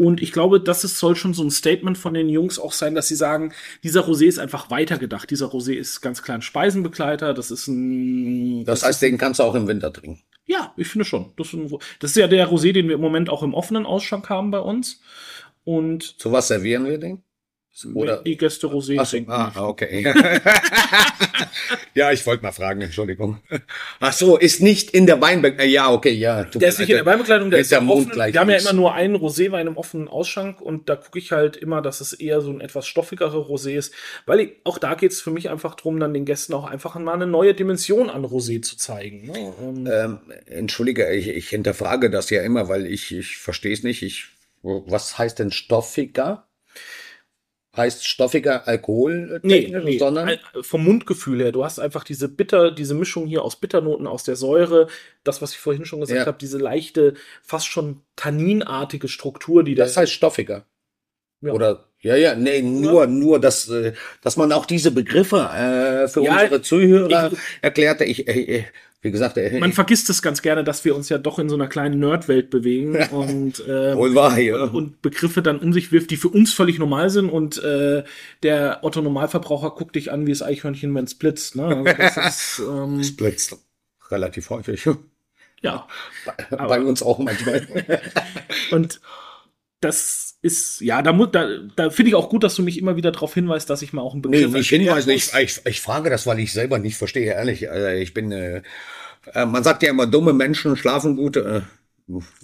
B: und ich glaube, das ist, soll schon so ein Statement von den Jungs auch sein, dass sie sagen, dieser Rosé ist einfach weitergedacht. Dieser Rosé ist ganz klar ein Speisenbegleiter. Das ist ein.
A: Das heißt, den kannst du auch im Winter trinken.
B: ja, ich finde schon. Das ist, das ist ja der Rosé, den wir im Moment auch im offenen Ausschank haben bei uns. Und
A: Zu was servieren wir den? Oder-
B: die Gäste Rosé
A: Ach
B: trinken.
A: ah, okay. ja, ich wollte mal fragen, Entschuldigung. Ach so, ist nicht in der Weinberg. Ja, okay, ja.
B: Der ist nicht in der Weinbekleidung, der
A: Ist der Mond gleich
B: Wir haben ja immer nur einen Roséwein im offenen Ausschank und da gucke ich halt immer, dass es eher so ein etwas stoffigerer Rosé ist, weil ich, auch da geht es für mich einfach drum, dann den Gästen auch einfach mal eine neue Dimension an Rosé zu zeigen. Ne? Ähm,
A: Ähm, Entschuldige, ich, ich hinterfrage das ja immer, weil ich, ich verstehe es nicht. Ich, was heißt denn stoffiger? Heißt stoffiger Alkohol?
B: Nee, nee,
A: sondern
B: vom Mundgefühl her. Du hast einfach diese Bitter, diese Mischung hier aus Bitternoten, aus der Säure, das, was ich vorhin schon gesagt
A: Ja.
B: habe, diese leichte, fast schon tanninartige Struktur, die
A: das
B: da
A: heißt stoffiger.
B: Ja.
A: Oder ja, ja, nee, nur, nur, dass, äh, dass man auch diese Begriffe äh, für
B: Ja,
A: unsere Zuhörer
B: ich-
A: erklärte. Ich, äh, wie gesagt, äh,
B: Man vergisst es ganz gerne, dass wir uns ja doch in so einer kleinen Nerdwelt bewegen und,
A: wohl wahr, ja.
B: und Begriffe dann um sich wirft, die für uns völlig normal sind und äh, der Otto Normalverbraucher guckt dich an wie das Eichhörnchen, wenn es blitzt. Ne? Also das ist, ähm,
A: Das blitzt relativ häufig.
B: ja.
A: Bei uns auch manchmal.
B: Und das ist, ja, da, da, da finde ich auch gut, dass du mich immer wieder darauf hinweist, dass ich mal auch einen
A: Nee,
B: Begriff
A: nicht
B: erklären
A: hinweisen. Ich, ich, ich frage das, weil ich selber nicht verstehe, ehrlich. Also ich bin, äh, äh, man sagt ja immer, dumme Menschen schlafen gut, äh,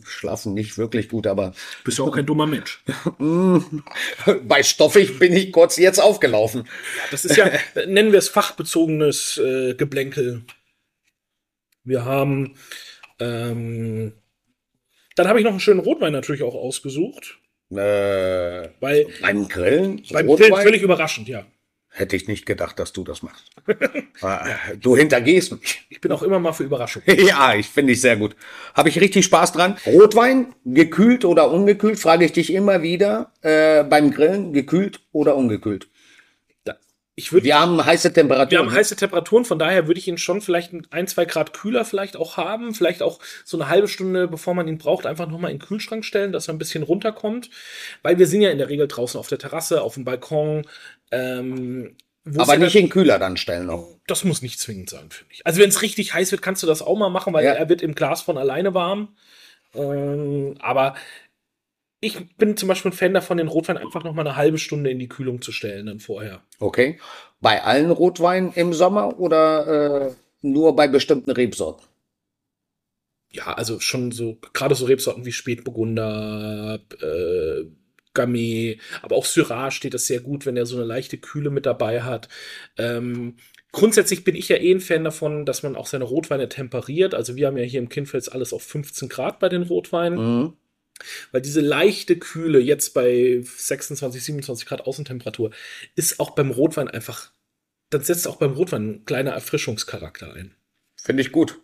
A: schlafen nicht wirklich gut, aber
B: bist ja auch kein dummer Mensch.
A: bei stoffig bin ich kurz jetzt aufgelaufen.
B: Das ist ja, nennen wir es fachbezogenes äh, Geblänkel. Wir haben, ähm, dann habe ich noch einen schönen Rotwein natürlich auch ausgesucht,
A: Äh,
B: weil
A: beim Grillen,
B: beim
A: Rotwein,
B: Grillen völlig überraschend, ja.
A: hätte ich nicht gedacht, dass du das machst. Äh, du hintergehst mich.
B: Ich bin auch immer mal für Überraschung.
A: Ja, ich finde ich sehr gut. Habe ich richtig Spaß dran. Rotwein, gekühlt oder ungekühlt, frage ich dich immer wieder. Äh, beim Grillen, gekühlt oder ungekühlt?
B: Ich würde,
A: Wir haben heiße
B: wir
A: Temperaturen.
B: haben heiße Temperaturen, von daher würde ich ihn schon vielleicht ein, zwei Grad kühler vielleicht auch haben, vielleicht auch so eine halbe Stunde, bevor man ihn braucht, einfach nochmal in den Kühlschrank stellen, dass er ein bisschen runterkommt, weil wir sind ja in der Regel draußen auf der Terrasse, auf dem Balkon. Ähm,
A: Aber nicht in den Kühler dann stellen noch.
B: Das muss nicht zwingend sein, finde ich. Also wenn es richtig heiß wird, kannst du das auch mal machen, weil
A: Ja.
B: er wird im Glas von alleine warm. Ähm, aber ich bin zum Beispiel ein Fan davon, den Rotwein einfach noch mal eine halbe Stunde in die Kühlung zu stellen dann vorher.
A: Okay. Bei allen Rotweinen im Sommer oder äh, nur bei bestimmten Rebsorten?
B: Ja, also schon so, gerade so Rebsorten wie Spätburgunder, äh, Gamay, aber auch Syrah steht das sehr gut, wenn er so eine leichte Kühle mit dabei hat. Ähm, grundsätzlich bin ich ja eh ein Fan davon, dass man auch seine Rotweine temperiert. Also wir haben ja hier im Kindfels alles auf 15 Grad bei den Rotweinen.
A: Mhm.
B: Weil diese leichte Kühle jetzt bei 26, 27 Grad Außentemperatur ist auch beim Rotwein einfach, dann setzt auch beim Rotwein ein kleiner Erfrischungscharakter ein.
A: Finde ich gut.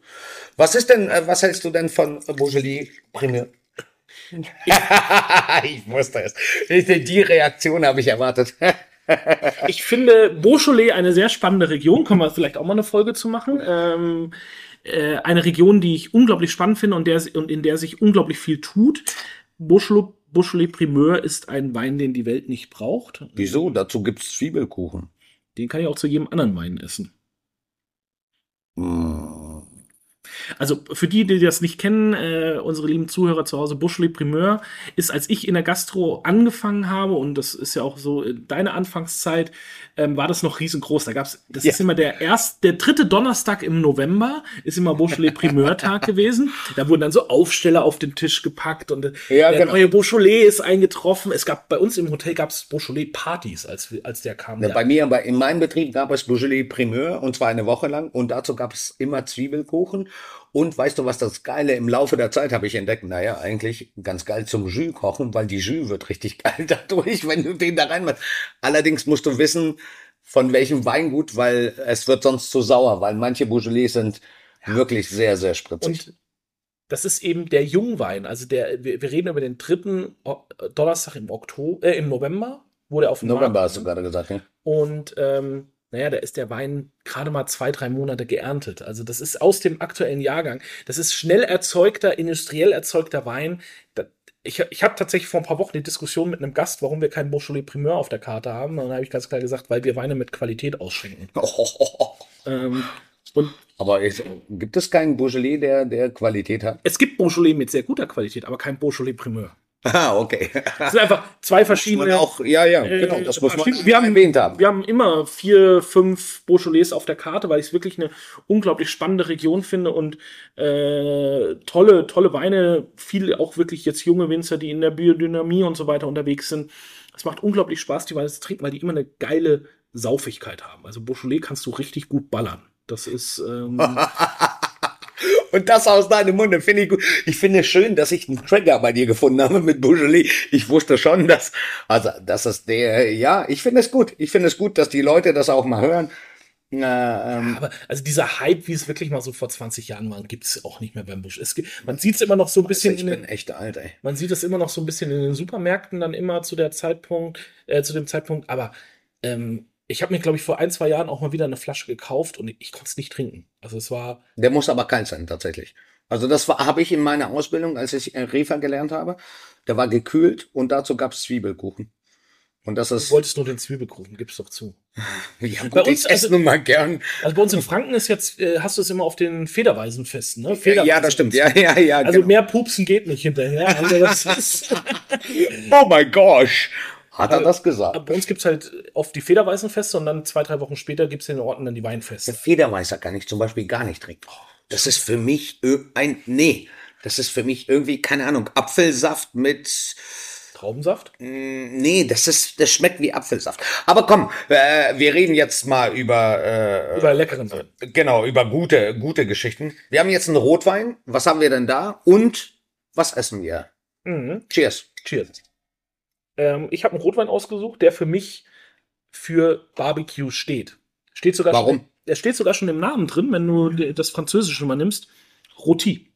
A: Was ist denn, äh, was hältst du denn von Beaujolais Premier? ich wusste es. Ich- Die Reaktion habe ich erwartet.
B: Ich finde Beaujolais eine sehr spannende Region. Können wir vielleicht auch mal eine Folge zu machen. Ähm, äh, eine Region, die ich unglaublich spannend finde und, der, und in der sich unglaublich viel tut. Beaujolais, Beaujolais Primeur ist ein Wein, den die Welt nicht braucht.
A: Wieso? Dazu gibt's Zwiebelkuchen.
B: Den kann ich auch zu jedem anderen Wein essen.
A: Mm.
B: Also für die, die das nicht kennen, äh, unsere lieben Zuhörer zu Hause, Beaujolais Primeur ist, als ich in der Gastro angefangen habe, und das ist ja auch so deine Anfangszeit, ähm, war das noch riesengroß. Da gab's, das
A: Ja.
B: ist immer der erst, der dritte Donnerstag im November ist immer Beaujolais Primeur Tag gewesen. Da wurden dann so Aufsteller auf den Tisch gepackt und äh,
A: Ja,
B: der
A: genau.
B: neue Beaujolais ist eingetroffen. Es gab bei uns im Hotel gab's Beaujolais Partys, als, als der kam.
A: Ja,
B: der-
A: bei mir, bei, in meinem Betrieb gab es Beaujolais Primeur und zwar eine Woche lang und dazu gab es immer Zwiebelkuchen. Und weißt du, was das Geile im Laufe der Zeit habe ich entdeckt? Naja, eigentlich ganz geil zum Jus kochen, weil die Jus wird richtig geil dadurch, wenn du den da reinmachst. Allerdings musst du wissen, von welchem Weingut, weil es wird sonst zu sauer, weil manche Beaujolais sind wirklich sehr, sehr spritzig.
B: Und das ist eben der Jungwein. Also der, wir, wir reden über den dritten Donnerstag im Oktober, äh, im November, wo der auf dem
A: November
B: Markt
A: hast du gerade gesagt, ja?
B: Und ähm, naja, da ist der Wein gerade mal zwei, drei Monate geerntet. Also das ist aus dem aktuellen Jahrgang. Das ist schnell erzeugter, industriell erzeugter Wein. Ich ich habe tatsächlich vor ein paar Wochen die Diskussion mit einem Gast, warum wir keinen Beaujolais Primeur auf der Karte haben. Und dann habe ich ganz klar gesagt, weil wir Weine mit Qualität ausschenken. Ähm, und
A: Aber es, gibt es keinen Beaujolais, der, der Qualität hat?
B: es gibt Beaujolais mit sehr guter Qualität, aber kein Beaujolais Primeur.
A: Ah, okay.
B: Es sind einfach zwei
A: Man
B: verschiedene.
A: auch, ja, ja,
B: Äh,
A: genau, das muss man
B: wir haben-
A: erwähnt haben.
B: Wir haben immer vier, fünf Beaujolais auf der Karte, weil ich es wirklich eine unglaublich spannende Region finde und äh, tolle, tolle Weine, viele auch wirklich jetzt junge Winzer, die in der Biodynamie und so weiter unterwegs sind. Es macht unglaublich Spaß, die Weine zu trinken, weil die immer eine geile Saufigkeit haben. Also Beaujolais kannst du richtig gut ballern. Das ist ähm,
A: Und das aus deinem Munde finde ich gut. Ich finde es schön, dass ich einen Trigger bei dir gefunden habe mit Beaujolais. Ich wusste schon, dass, also, das ist der, ja, ich finde es gut. Ich finde es gut, dass die Leute das auch mal hören. Na, ähm,
B: Aber also dieser Hype, wie es wirklich mal so vor 20 Jahren war, gibt es auch nicht mehr beim Busch. Es man sieht es immer noch so ein bisschen
A: ich
B: in
A: bin
B: den,
A: echt alt, ey.
B: man sieht es immer noch so ein bisschen in den Supermärkten dann immer zu der Zeitpunkt, äh, zu dem Zeitpunkt. Aber ähm, ich habe mir, glaube ich, vor ein, zwei Jahren auch mal wieder eine Flasche gekauft und ich konnte es nicht trinken. Also es war,
A: Der muss aber kalt sein, tatsächlich. Also das habe ich in meiner Ausbildung, als ich äh, Refer gelernt habe, der war gekühlt und dazu gab es Zwiebelkuchen. Und das
B: du
A: ist,
B: wolltest nur den Zwiebelkuchen, gib's doch zu.
A: ja,
B: bei
A: gut,
B: uns,
A: ich esse
B: also-
A: nun mal gern.
B: Also bei uns in Franken ist jetzt, äh, hast du es immer auf den Federweisenfesten, ne?
A: Ja,
B: Federweisen-
A: das stimmt. Ja, ja, ja.
B: Also
A: genau.
B: mehr Pupsen geht nicht hinterher. Also
A: Oh my gosh. Hat er das gesagt?
B: bei uns gibt's halt oft die Federweisenfeste und dann zwei, drei Wochen später gibt's in den Orten dann die
A: Der
B: Weinfeste.
A: Federweißer kann ich zum Beispiel gar nicht trinken. Das ist für mich ein, nee, das ist für mich irgendwie, keine Ahnung, Apfelsaft mit,
B: Traubensaft?
A: mm, nee, das ist, das schmeckt wie Apfelsaft. Aber komm, äh, wir reden jetzt mal über, äh,
B: Über leckeren Wein.
A: genau, über gute, gute Geschichten. Wir haben jetzt einen Rotwein. Was haben wir denn da? Und was essen wir?
B: Mhm.
A: Cheers.
B: Cheers. Ähm, ich habe einen Rotwein ausgesucht, der für mich für Barbecue steht. Steht sogar
A: Warum?
B: Schon, der steht sogar schon im Namen drin, wenn du das Französische mal nimmst. Rôti.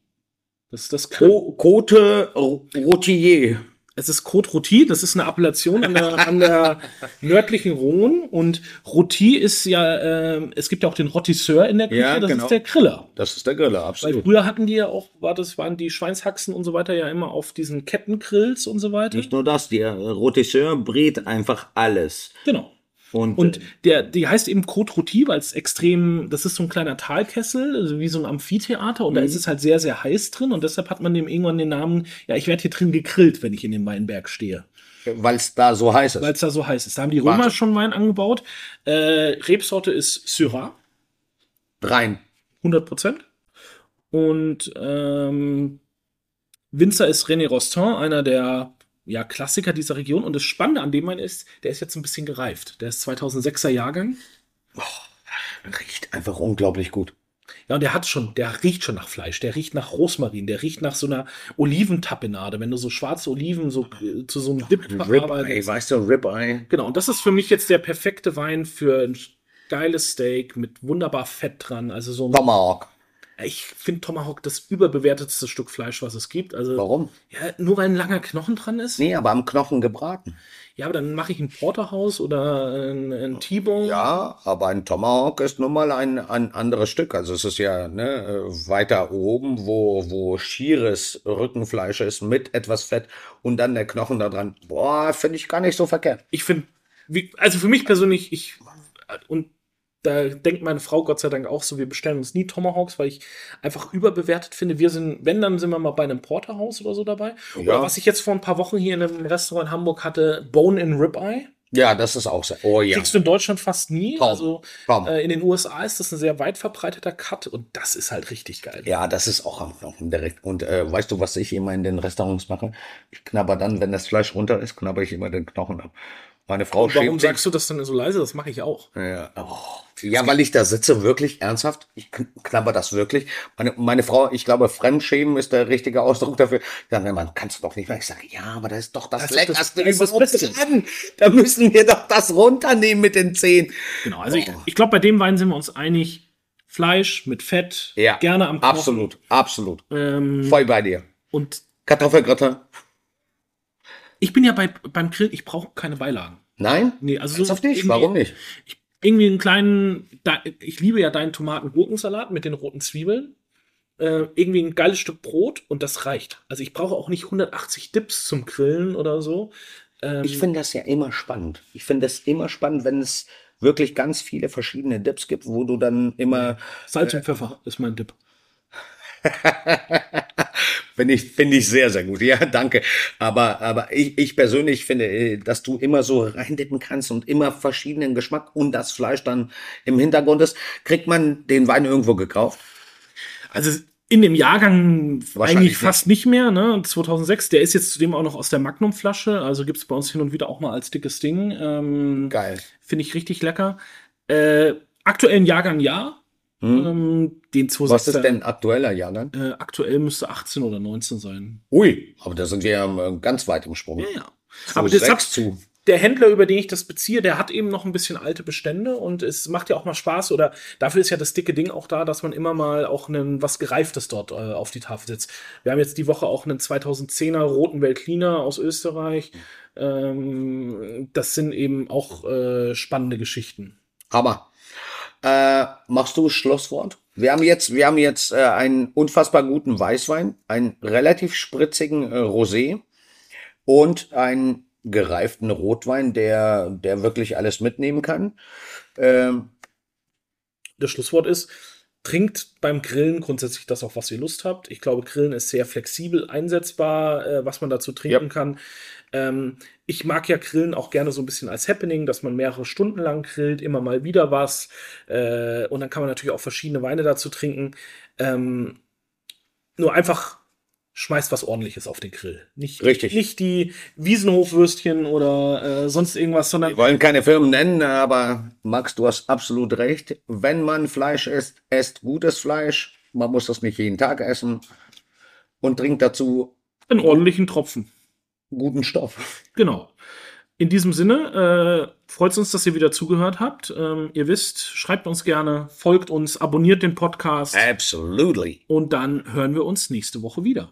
B: Das ist das
A: Co- Côte Rotier.
B: Es ist Côte Rôti, das ist eine Appellation an der, an der nördlichen Rhone. Und Rôti ist ja, ähm, es gibt ja auch den Rotisseur in der Küche,
A: Ja,
B: das
A: genau.
B: ist der Griller.
A: Das ist der Griller,
B: Weil
A: absolut.
B: früher hatten die ja auch, war das, waren die Schweinshaxen und so weiter ja immer auf diesen Kettengrills und so weiter.
A: Nicht nur das, der Rotisseur brät einfach alles.
B: Genau.
A: Und,
B: Und der, die heißt eben Rôtie, weil es extrem, das ist so ein kleiner Talkessel, also wie so ein Amphitheater und da ist es halt sehr, sehr heiß drin und deshalb hat man dem irgendwann den Namen, ja, ich werde hier drin gegrillt, wenn ich in dem Weinberg stehe,
A: weil es da so heiß ist.
B: weil es da so heiß ist. Da haben die Römer
A: Wahnsinn.
B: schon Wein angebaut. Äh, Rebsorte ist Syrah,
A: Rein.
B: 100 Prozent. Und ähm, Winzer ist René Rostand, einer der ja, Klassiker dieser Region. Und das Spannende an dem Wein ist, der ist jetzt ein bisschen gereift. Der ist 2006er Jahrgang.
A: Riecht einfach unglaublich gut.
B: Ja, und der hat schon, der riecht schon nach Fleisch, der riecht nach Rosmarin, der riecht nach so einer Oliventapenade, wenn du so schwarze Oliven so äh, zu so einem Dip
A: Ribeye,
B: verarbeitest.
A: weißt du, Ribeye.
B: Genau, und das ist für mich jetzt der perfekte Wein für ein geiles Steak mit wunderbar Fett dran. Also so ein,
A: Tomahawk.
B: Ich finde Tomahawk das überbewertetste Stück Fleisch, was es gibt. Also
A: Warum?
B: ja, nur weil ein langer Knochen dran ist.
A: Nee, aber am Knochen gebraten.
B: Ja, aber dann mache ich ein Porterhouse oder ein, ein T-Bone.
A: Ja, aber ein Tomahawk ist nun mal ein, ein anderes Stück. Also es ist ja ne, weiter oben, wo, wo schieres Rückenfleisch ist mit etwas Fett und dann der Knochen da dran. Boah, finde ich gar nicht so verkehrt.
B: ich finde, also für mich persönlich, ich und da denkt meine Frau Gott sei Dank auch so, wir bestellen uns nie Tomahawks, weil ich einfach überbewertet finde. Wir sind, wenn, dann sind wir mal bei einem Porterhouse oder so dabei.
A: Ja.
B: Oder was ich jetzt vor ein paar Wochen hier in einem Restaurant in Hamburg hatte, Bone in Ribeye.
A: Ja, das ist auch sehr. Oh ja.
B: Kriegst du in Deutschland fast nie.
A: Kaum.
B: Also
A: Kaum.
B: äh, in den USA ist das ein sehr weit verbreiteter Cut und das ist halt richtig geil.
A: Ja, das ist auch am Knochen direkt. Und äh, weißt du, was ich immer in den Restaurants mache? Ich knabber dann, wenn das Fleisch runter ist, knabber ich immer den Knochen ab. Meine Frau
B: Und warum sagst du das dann so leise? Das mache ich auch.
A: Ja, oh. ja, weil ich da sitze, wirklich ernsthaft. Ich kn- knabber das wirklich. Meine, meine Frau, ich glaube, Fremdschämen ist der richtige Ausdruck dafür. Ja, man kannst du doch nicht mehr. Ich sage, ja, aber das ist doch das,
B: Das das-
A: Leckerste
B: das das
A: überhaupt
B: Beste.
A: dran. Da müssen wir doch das runternehmen mit den Zehen.
B: Genau. Also ich,
A: Oh.
B: ich glaube, bei dem Wein sind wir uns einig. Fleisch mit Fett,
A: Ja,
B: gerne am Knochen.
A: Absolut, absolut.
B: Ähm,
A: Voll bei dir.
B: und
A: Kartoffelgratin?
B: Ich bin ja bei, beim Grill, ich brauche keine Beilagen.
A: Nein?
B: Nee, also
A: Ernsthaft nicht?
B: irgendwie-
A: Warum nicht?
B: Irgendwie einen kleinen, da, ich liebe ja deinen Tomaten-Gurkensalat mit den roten Zwiebeln. Äh, irgendwie ein geiles Stück Brot und das reicht. Also ich brauche auch nicht 180 Dips zum Grillen oder so. Ähm,
A: Ich finde das ja immer spannend. Ich finde es immer spannend, wenn es wirklich ganz viele verschiedene Dips gibt, wo du dann immer
B: Salz und Pfeffer ist mein Dip.
A: Finde ich, finde ich sehr, sehr gut. Ja, danke. Aber, aber ich, ich persönlich finde, äh, dass du immer so reindippen kannst und immer verschiedenen Geschmack und das Fleisch dann im Hintergrund ist. Kriegt man den Wein irgendwo gekauft?
B: Also in dem Jahrgang eigentlich
A: nicht.
B: fast nicht mehr, ne? 2006. Der ist jetzt zudem auch noch aus der Magnum-Flasche. Also gibt es bei uns hin und wieder auch mal als dickes Ding. Ähm,
A: Geil.
B: Finde ich richtig lecker. Äh, aktuellen Jahrgang ja. Ähm, den 2006
A: Hm? Was ist denn aktueller Jahrgang?
B: Äh, aktuell müsste 18 oder 19 sein.
A: Ui, aber da sind wir ja äh, ganz weit im Sprung.
B: Ja, ja. Aber das hat,
A: zu.
B: der Händler, über den ich das beziehe, der hat eben noch ein bisschen alte Bestände und es macht ja auch mal Spaß oder dafür ist ja das dicke Ding auch da, dass man immer mal auch einen, was Gereiftes dort äh, auf die Tafel setzt. Wir haben jetzt die Woche auch einen 2010er Roten Veltliner aus Österreich. Ähm, das sind eben auch äh, spannende Geschichten.
A: Aber äh, machst du Schlusswort? Wir haben jetzt, wir haben jetzt äh, einen unfassbar guten Weißwein, einen relativ spritzigen äh, Rosé und einen gereiften Rotwein, der, der wirklich alles mitnehmen kann. Ähm,
B: das Schlusswort ist, trinkt beim Grillen grundsätzlich das, auf was ihr Lust habt. Ich glaube, Grillen ist sehr flexibel einsetzbar, äh, was man dazu trinken
A: Ja.
B: kann. Ähm, ich mag ja Grillen auch gerne so ein bisschen als Happening, dass man mehrere Stunden lang grillt, immer mal wieder was. Äh, und dann kann man natürlich auch verschiedene Weine dazu trinken. Ähm, nur einfach schmeißt was ordentliches auf den Grill. Nicht,
A: Richtig.
B: nicht die Wiesenhofwürstchen oder äh, sonst irgendwas, sondern
A: wir wollen keine Firmen nennen, aber Max, du hast absolut recht. Wenn man Fleisch isst, esst gutes Fleisch. Man muss das nicht jeden Tag essen. Und trinkt dazu
B: einen ordentlichen Tropfen.
A: guten Stoff.
B: Genau. In diesem Sinne, äh, freut es uns, dass ihr wieder zugehört habt. Ähm, ihr wisst, schreibt uns gerne, folgt uns, abonniert den Podcast
A: Absolutely.
B: und dann hören wir uns nächste Woche wieder.